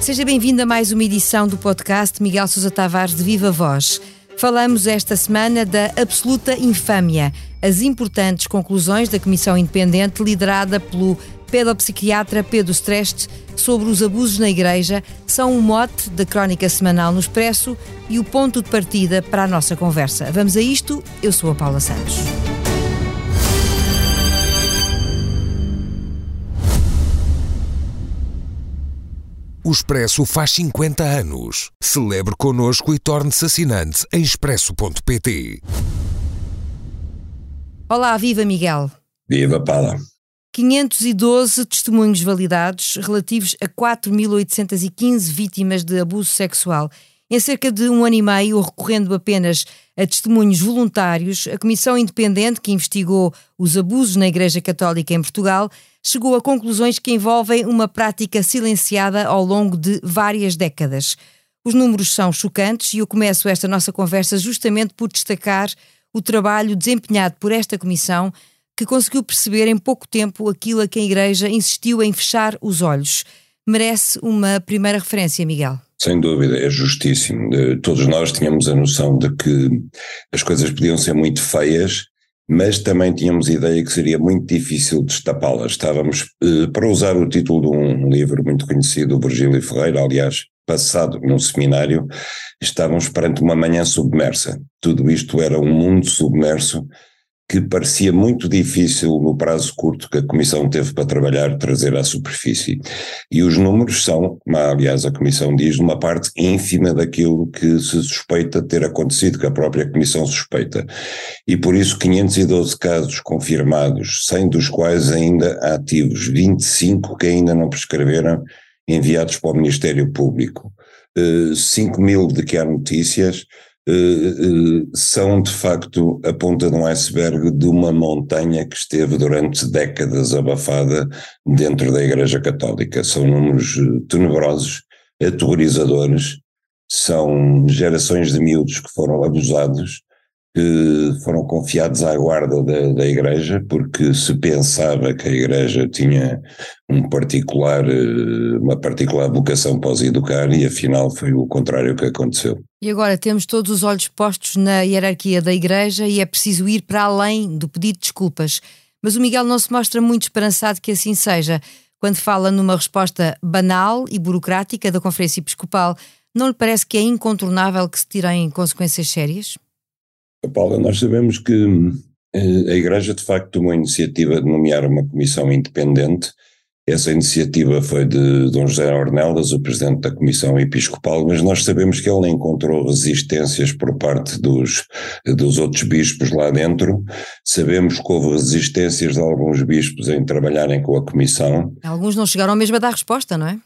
Seja bem-vindo a mais uma edição do podcast Miguel Sousa Tavares de Viva Voz. Falamos esta semana da absoluta infâmia, as importantes conclusões da Comissão Independente liderada pelo pedopsiquiatra Pedro Streste sobre os abusos na Igreja são o mote da crónica semanal no Expresso e o ponto de partida para a nossa conversa. Vamos a isto, eu sou a Paula Santos. O Expresso faz 50 anos. Celebre connosco e torne-se assinante em expresso.pt. Olá, viva Miguel. Viva Paula. 512 testemunhos validados relativos a 4.815 vítimas de abuso sexual. Em cerca de um ano e meio, recorrendo apenas a testemunhos voluntários, a Comissão Independente que investigou os abusos na Igreja Católica em Portugal chegou a conclusões que envolvem uma prática silenciada ao longo de várias décadas. Os números são chocantes e eu começo esta nossa conversa justamente por destacar o trabalho desempenhado por esta comissão que conseguiu perceber em pouco tempo aquilo a que a Igreja insistiu em fechar os olhos. Merece uma primeira referência, Miguel. Sem dúvida, é justíssimo. Todos nós tínhamos a noção de que as coisas podiam ser muito feias mas também tínhamos ideia que seria muito difícil destapá-las. Estávamos, eh, para usar o título de um livro muito conhecido, Virgílio Ferreira, aliás, passado num seminário, estávamos perante uma manhã submersa. Tudo isto era um mundo submerso que parecia muito difícil no prazo curto que a Comissão teve para trabalhar trazer à superfície. E os números são, aliás a Comissão diz, uma parte ínfima daquilo que se suspeita ter acontecido, que a própria Comissão suspeita. E por isso 512 casos confirmados, 100 dos quais ainda ativos, 25 que ainda não prescreveram, enviados para o Ministério Público. 5 eh, mil de que há notícias, são de facto a ponta de um iceberg de uma montanha que esteve durante décadas abafada dentro da Igreja Católica. São números eh, tenebrosos, aterrorizadores, são gerações de miúdos que foram abusados, que foram confiados à guarda da, da Igreja, porque se pensava que a Igreja tinha um particular, eh, uma particular vocação para os educar e afinal foi o contrário que aconteceu. E agora temos todos os olhos postos na hierarquia da Igreja e é preciso ir para além do pedido de desculpas. Mas o Miguel não se mostra muito esperançado que assim seja. Quando fala numa resposta banal e burocrática da Conferência Episcopal, não lhe parece que é incontornável que se tirem consequências sérias? Paula, nós sabemos que eh, a Igreja de facto tomou a iniciativa de nomear uma comissão independente. Essa iniciativa foi de Dom José Ornelas, o presidente da Comissão Episcopal, mas nós sabemos que ele encontrou resistências por parte dos, dos outros bispos lá dentro. Sabemos que houve resistências de alguns bispos em trabalharem com a Comissão. Alguns não chegaram mesmo a dar resposta, não é?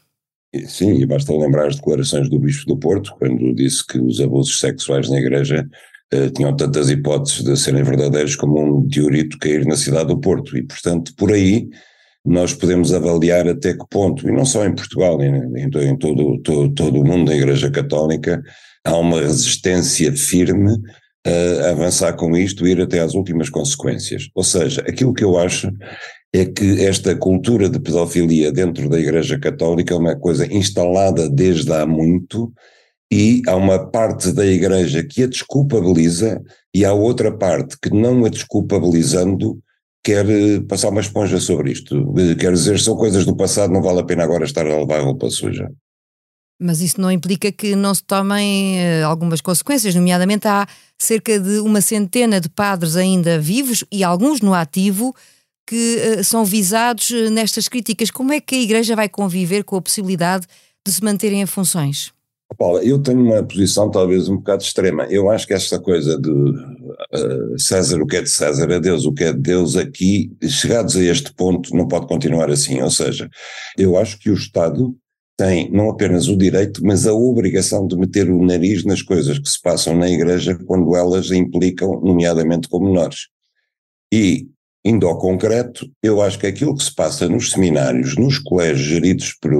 Sim, e basta lembrar as declarações do Bispo do Porto, quando disse que os abusos sexuais na Igreja uh, tinham tantas hipóteses de serem verdadeiros como um meteorito cair na cidade do Porto. E, portanto, por aí nós podemos avaliar até que ponto, e não só em Portugal, em, em, em todo, todo, todo o mundo da Igreja Católica, há uma resistência firme a avançar com isto e ir até às últimas consequências. Ou seja, aquilo que eu acho é que esta cultura de pedofilia dentro da Igreja Católica é uma coisa instalada desde há muito e há uma parte da Igreja que a desculpabiliza e há outra parte que não a desculpabilizando quer eh, passar uma esponja sobre isto. Eh, quer dizer, são coisas do passado, não vale a pena agora estar a levar roupa suja. Mas isso não implica que não se tomem uh, algumas consequências, nomeadamente há cerca de uma centena de padres ainda vivos e alguns no ativo que são visados nestas críticas. Como é que a Igreja vai conviver com a possibilidade de se manterem em funções? Paula, eu tenho uma posição talvez um bocado extrema. Eu acho que esta coisa de uh, César o que é de César, é Deus o que é de Deus, aqui, chegados a este ponto, não pode continuar assim. Ou seja, eu acho que o Estado tem não apenas o direito, mas a obrigação de meter o nariz nas coisas que se passam na Igreja quando elas implicam, nomeadamente com menores. E Indo ao concreto, eu acho que aquilo que se passa nos seminários, nos colégios geridos por,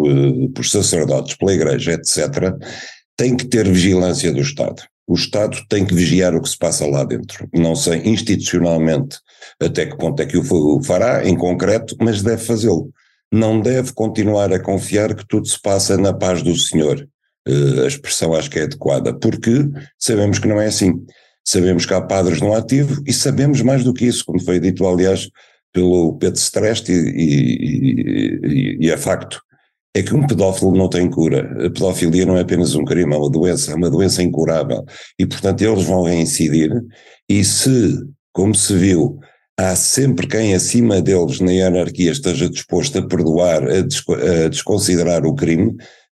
por sacerdotes, pela Igreja, etc., tem que ter vigilância do Estado. o Estado tem que vigiar o que se passa lá dentro. Não sei institucionalmente até que ponto é que o fará, em concreto, mas deve fazê-lo. Não deve continuar a confiar que tudo se passa na paz do Senhor. Uh, a expressão acho que é adequada, porque sabemos que não é assim. Sabemos que há padres no ativo e sabemos mais do que isso, como foi dito, aliás, pelo Pedro Streste e, e, e, é facto é que um pedófilo não tem cura. A pedofilia não é apenas um crime, é uma doença, é uma doença incurável. E, portanto, eles vão reincidir. E se, como se viu, há sempre quem acima deles na hierarquia esteja disposto a perdoar, a desconsiderar o crime,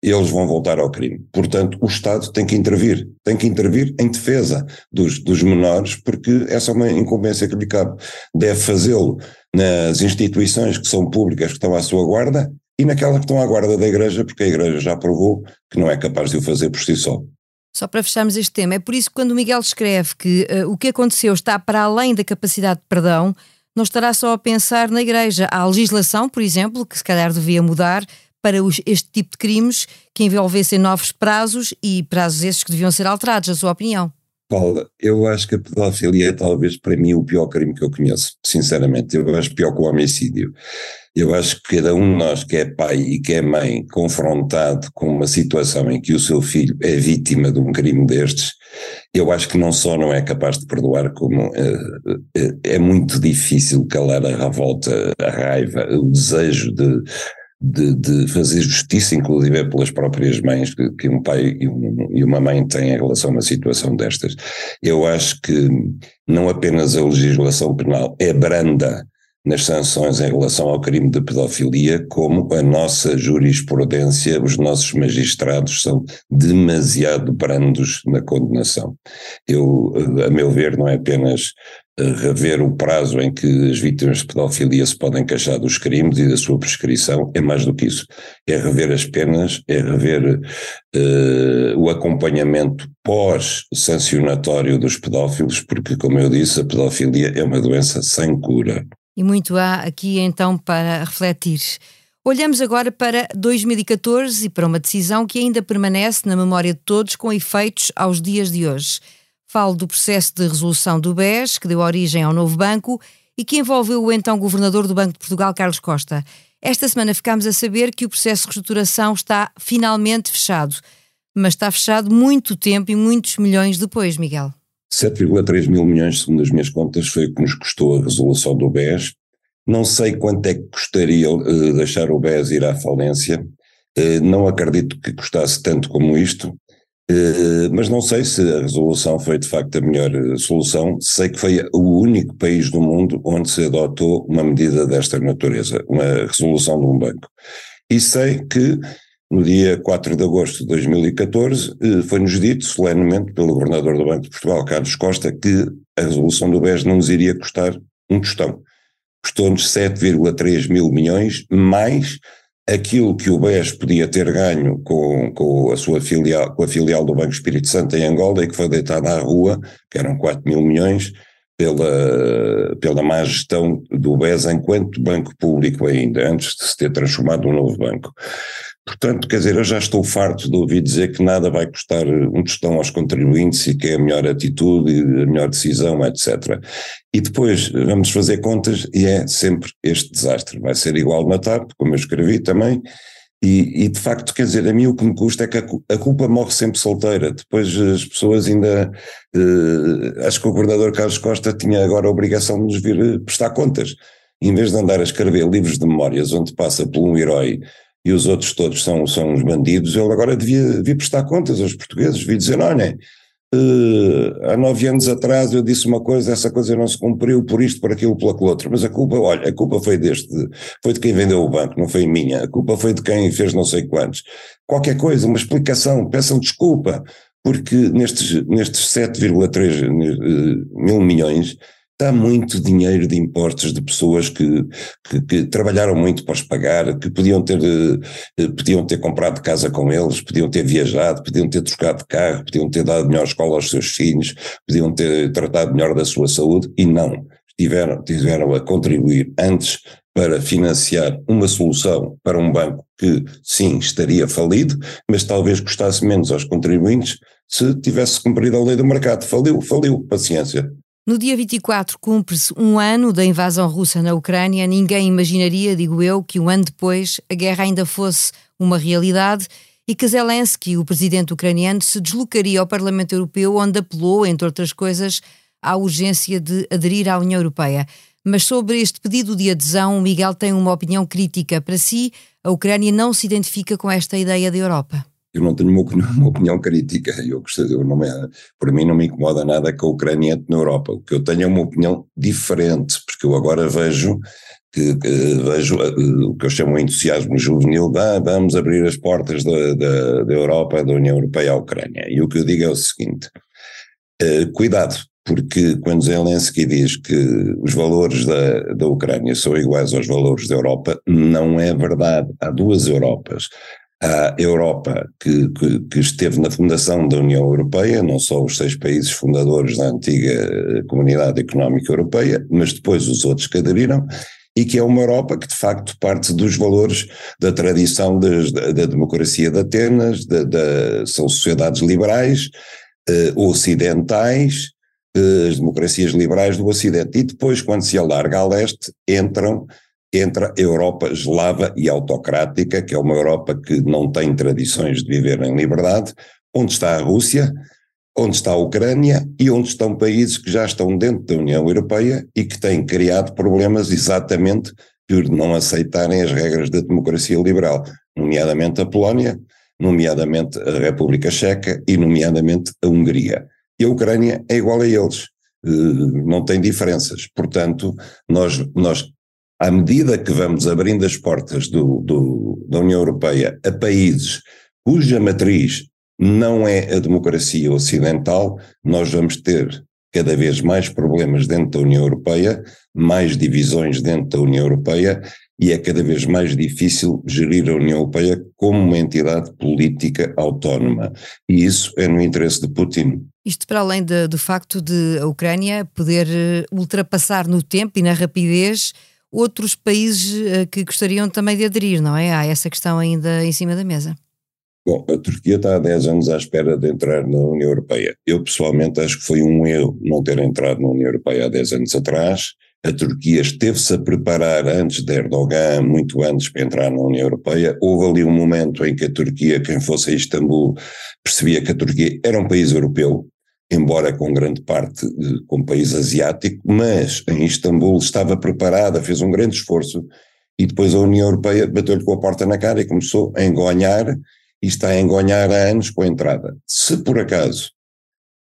eles vão voltar ao crime. Portanto, o Estado tem que intervir, tem que intervir em defesa dos, dos menores, porque essa é uma incumbência que lhe cabe. Deve fazê-lo nas instituições que são públicas, que estão à sua guarda, e naquelas que estão à guarda da Igreja, porque a Igreja já provou que não é capaz de o fazer por si só. Só para fecharmos este tema, é por isso que quando o Miguel escreve que uh, o que aconteceu está para além da capacidade de perdão, não estará só a pensar na Igreja. Há legislação, por exemplo, que se calhar devia mudar para os, este tipo de crimes que envolvessem novos prazos e prazos esses que deviam ser alterados, a sua opinião. Paula, eu acho que a pedofilia é talvez para mim o pior crime que eu conheço, sinceramente. Eu acho pior que o homicídio. Eu acho que cada um de nós que é pai e que é mãe confrontado com uma situação em que o seu filho é vítima de um crime destes, eu acho que não só não é capaz de perdoar, como é, é muito difícil calar a revolta, a raiva, o desejo de de, de, fazer justiça, inclusive pelas próprias mães que, que um pai e, um, e, uma mãe têm em relação a uma situação destas. Eu acho que não apenas a legislação penal é branda nas sanções em relação ao crime de pedofilia, como a nossa jurisprudência, os nossos magistrados são demasiado brandos na condenação. Eu, a meu ver, não é apenas rever o prazo em que as vítimas de pedofilia se podem queixar dos crimes e da sua prescrição, é mais do que isso. É rever as penas, é rever uh, o acompanhamento pós-sancionatório dos pedófilos, porque, como eu disse, a pedofilia é uma doença sem cura. E muito há aqui então para refletir. Olhamos agora para 2014 e para uma decisão que ainda permanece na memória de todos com efeitos aos dias de hoje. Falo do processo de resolução do BES, que deu origem ao novo banco e que envolveu o então governador do Banco de Portugal, Carlos Costa. Esta semana ficámos a saber que o processo de reestruturação está finalmente fechado. Mas está fechado muito tempo e muitos milhões depois, Miguel. 7,3 mil milhões, segundo as minhas contas, foi o que nos custou a resolução do BES. Não sei quanto é que custaria uh, deixar o BES ir à falência. Uh, não acredito que custasse tanto como isto. Eh, mas não sei se a resolução foi de facto a melhor eh, solução. Sei que foi o único país do mundo onde se adotou uma medida desta natureza, uma resolução de um banco. E sei que no dia 4 de agosto de 2014 eh, foi-nos dito solenemente pelo governador do Banco de Portugal, Carlos Costa, que a resolução do BES não nos iria custar um tostão. Custou-nos 7,3 mil milhões, mais aquilo que o BES podia ter ganho com, com, a sua filial, com a filial do Banco Espírito Santo em Angola e que foi deitada à rua, que eram 4 mil milhões, pela, pela má gestão do BES enquanto banco público ainda, antes de se ter transformado num novo banco. Portanto, quer dizer, eu já estou farto de ouvir dizer que nada vai custar um tostão aos contribuintes e que é a melhor atitude, a melhor decisão, etc. E depois vamos fazer contas e é sempre este desastre. Vai ser igual na TAP, como eu escrevi também, e, e, de facto, quer dizer, a mim o que me custa é que a, a culpa morre sempre solteira. Depois as pessoas ainda. Eh, acho que o governador Carlos Costa tinha agora a obrigação de nos vir prestar contas. Em vez de andar a escrever livros de memórias onde passa por um herói e os outros todos são, são uns bandidos, ele agora devia vir prestar contas aos portugueses, vir dizer: olhem, Uh, há nove anos atrás eu disse uma coisa, essa coisa não se cumpriu por isto, por aquilo, aquilo outro, mas a culpa, olha, a culpa foi deste, foi de quem vendeu o banco, não foi minha, a culpa foi de quem fez não sei quantos. Qualquer coisa, uma explicação, peçam desculpa, porque nestes, nestes 7,3 eh, mil milhões Está muito dinheiro de impostos de pessoas que, que, que, trabalharam muito para os pagar, que podiam ter, eh, podiam ter comprado casa com eles, podiam ter viajado, podiam ter trocado de carro, podiam ter dado melhor escola aos seus filhos, podiam ter tratado melhor da sua saúde, e não. tiveram, tiveram a contribuir antes para financiar uma solução para um banco que, sim, estaria falido, mas talvez custasse menos aos contribuintes se tivesse cumprido a lei do mercado. Faliu, faliu, paciência. No dia 24 cumpre-se um ano da invasão russa na Ucrânia. Ninguém imaginaria, digo eu, que um ano depois a guerra ainda fosse uma realidade e que Zelensky, o presidente ucraniano, se deslocaria ao Parlamento Europeu, onde apelou, entre outras coisas, à urgência de aderir à União Europeia. Mas sobre este pedido de adesão, Miguel tem uma opinião crítica. Para si, a Ucrânia não se identifica com esta ideia da Europa. Eu não tenho uma opinião, uma opinião crítica. Eu eu não me, para mim não me incomoda nada que a Ucrânia entre na Europa. O que eu tenho é uma opinião diferente, porque eu agora vejo que, que vejo uh, o que eu chamo de entusiasmo juvenil, ah, vamos abrir as portas da, da, da Europa, da União Europeia à Ucrânia. E o que eu digo é o seguinte, uh, cuidado, porque quando Zelensky diz que os valores da, da Ucrânia são iguais aos valores da Europa, não é verdade. Há duas Europas. A Europa que, que, que, esteve na fundação da União Europeia, não só os seis países fundadores da antiga Comunidade Económica Europeia, mas depois os outros que aderiram, e que é uma Europa que de facto parte dos valores da tradição da, da, democracia de Atenas, da, são sociedades liberais, eh, ocidentais, as democracias liberais do Ocidente. E depois, quando se alarga a leste, entram, entra a Europa eslava e autocrática, que é uma Europa que não tem tradições de viver em liberdade, onde está a Rússia, onde está a Ucrânia e onde estão países que já estão dentro da União Europeia e que têm criado problemas exatamente por não aceitarem as regras da democracia liberal, nomeadamente a Polónia, nomeadamente a República Checa e nomeadamente a Hungria e a Ucrânia é igual a eles, eh, não tem diferenças. Portanto, nós, nós à medida que vamos abrindo as portas do, do, da União Europeia a países cuja matriz não é a democracia ocidental, nós vamos ter cada vez mais problemas dentro da União Europeia, mais divisões dentro da União Europeia e é cada vez mais difícil gerir a União Europeia como uma entidade política autónoma. E isso é no interesse de Putin. Isto para além de, do facto de a Ucrânia poder eh, ultrapassar no tempo e na rapidez outros países eh, que gostariam também de aderir, não é? Há essa questão ainda em cima da mesa. Bom, a Turquia está há 10 anos à espera de entrar na União Europeia. Eu pessoalmente acho que foi um erro não ter entrado na União Europeia há 10 anos atrás. A Turquia esteve-se a preparar antes de Erdogan, muito antes para entrar na União Europeia. Houve ali um momento em que a Turquia, quem fosse a Istambul, percebia que a Turquia era um país europeu, embora com grande parte de, com país asiático, mas em Istambul estava preparada, fez um grande esforço e depois a União Europeia bateu-lhe com a porta na cara e começou a engonhar e está a engonhar há anos com a entrada. Se por acaso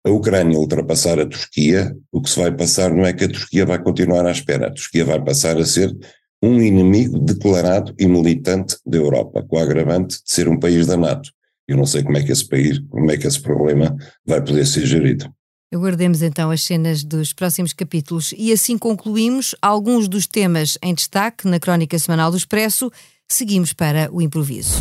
a Ucrânia ultrapassar a Turquia, o que se vai passar não é que a Turquia vai continuar à espera, a Turquia vai passar a ser um inimigo declarado e militante da Europa, com a agravante de ser um país da NATO. Eu não sei como é que esse país, como é que esse problema vai poder ser gerido. Aguardemos então as cenas dos próximos capítulos e assim concluímos alguns dos temas em destaque na crónica semanal do Expresso. Seguimos para o improviso.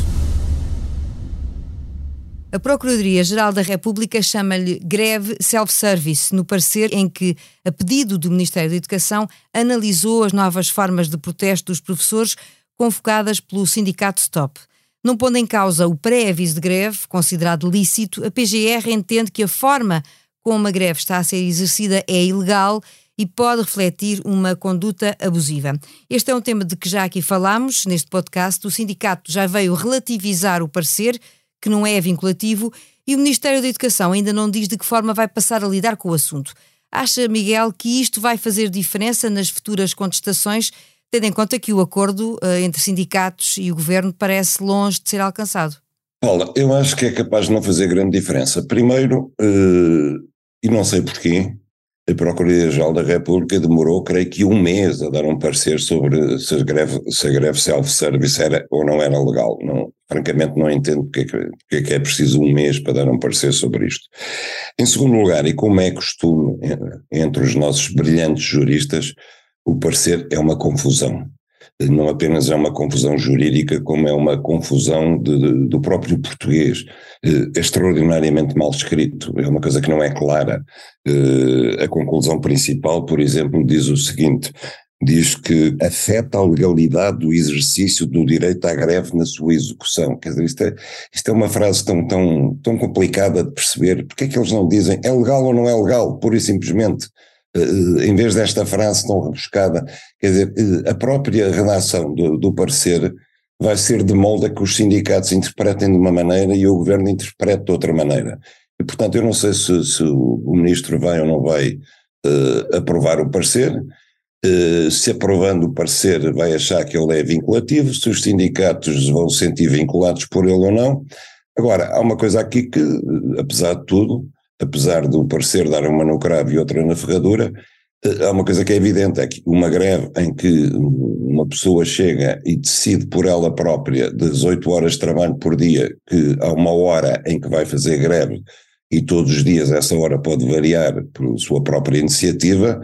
A Procuradoria-Geral da República chama-lhe greve self-service, no parecer em que, a pedido do Ministério da Educação, analisou as novas formas de protesto dos professores convocadas pelo sindicato STOP. Não pondo em causa o pré-aviso de greve, considerado lícito, a PGR entende que a forma como a greve está a ser exercida é ilegal e pode refletir uma conduta abusiva. Este é um tema de que já aqui falámos neste podcast. O sindicato já veio relativizar o parecer, que não é vinculativo, e o Ministério da Educação ainda não diz de que forma vai passar a lidar com o assunto. Acha, Miguel, que isto vai fazer diferença nas futuras contestações tendo em conta que o acordo uh, entre sindicatos e o governo parece longe de ser alcançado? Paula, eu acho que é capaz de não fazer grande diferença. Primeiro, uh, e não sei porquê, a Procuradoria-Geral da República demorou, creio que um mês a dar um parecer sobre se a greve, se greve self-service era ou não era legal. Não, francamente não entendo porque é, que, porque é que é preciso um mês para dar um parecer sobre isto. Em segundo lugar, e como é costume entre os nossos brilhantes juristas, o parecer é uma confusão. não apenas é uma confusão jurídica, como é uma confusão de, de, do próprio português, é extraordinariamente mal escrito, é uma coisa que não é clara. A conclusão principal, por exemplo, diz o seguinte: diz que afeta a legalidade do exercício do direito à greve na sua execução. Quer dizer, isto é, isto é uma frase tão, tão, tão complicada de perceber. Porque é que eles não dizem é legal ou não é legal, pura e simplesmente? Uh, em vez desta frase tão rebuscada, quer dizer, uh, a própria redação do, do parecer vai ser de molde a que os sindicatos interpretem de uma maneira e o governo interprete de outra maneira. E, portanto, eu não sei se, se o ministro vai ou não vai uh, aprovar o parecer, eh, se aprovando o parecer vai achar que ele é vinculativo, se os sindicatos vão se sentir vinculados por ele ou não. Agora, há uma coisa aqui que, apesar de tudo, apesar do parecer dar uma no cravo e outra na ferradura, eh, há uma coisa que é evidente, é que uma greve em que uma pessoa chega e decide por ela própria, das 8 horas de trabalho por dia, que há uma hora em que vai fazer greve e todos os dias essa hora pode variar por sua própria iniciativa,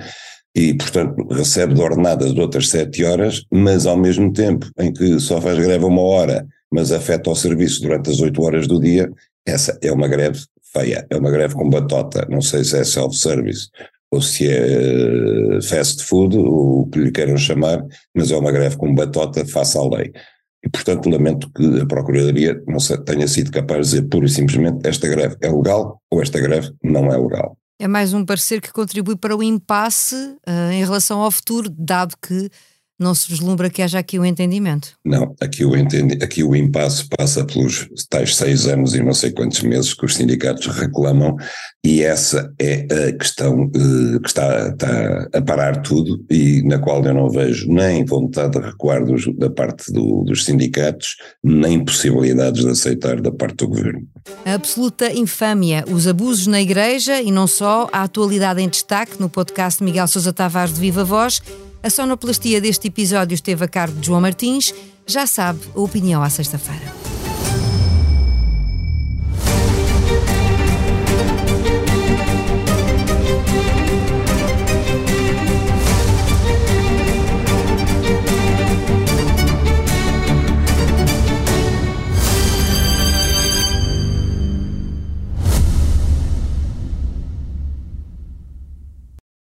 e, portanto, recebe de ordenadas de outras sete horas, mas ao mesmo tempo em que só faz greve uma hora, mas afeta o serviço durante as oito horas do dia, essa é uma greve feia, é uma greve com batota, não sei se é self-service ou se é eh, fast food, o que lhe queiram chamar, mas é uma greve com batota face à lei. E, portanto, lamento que a Procuradoria não tenha sido capaz de dizer pura e simplesmente esta greve é legal ou esta greve não é legal. É mais um parecer que contribui para o impasse uh, em relação ao futuro, dado que não se vislumbra que haja aqui o um entendimento. Não, aqui o, entendi, aqui o impasse passa pelos tais seis anos e não sei quantos meses que os sindicatos reclamam, e essa é a questão uh, que está, está, a parar tudo e na qual eu não vejo nem vontade de recuar dos, da parte do, dos sindicatos, nem possibilidades de aceitar da parte do governo. A absoluta infâmia, os abusos na igreja e não só, a atualidade em destaque no podcast Miguel Sousa Tavares de Viva Voz a sonoplastia deste episódio esteve a cargo de João Martins. Já sabe, a opinião à sexta-feira.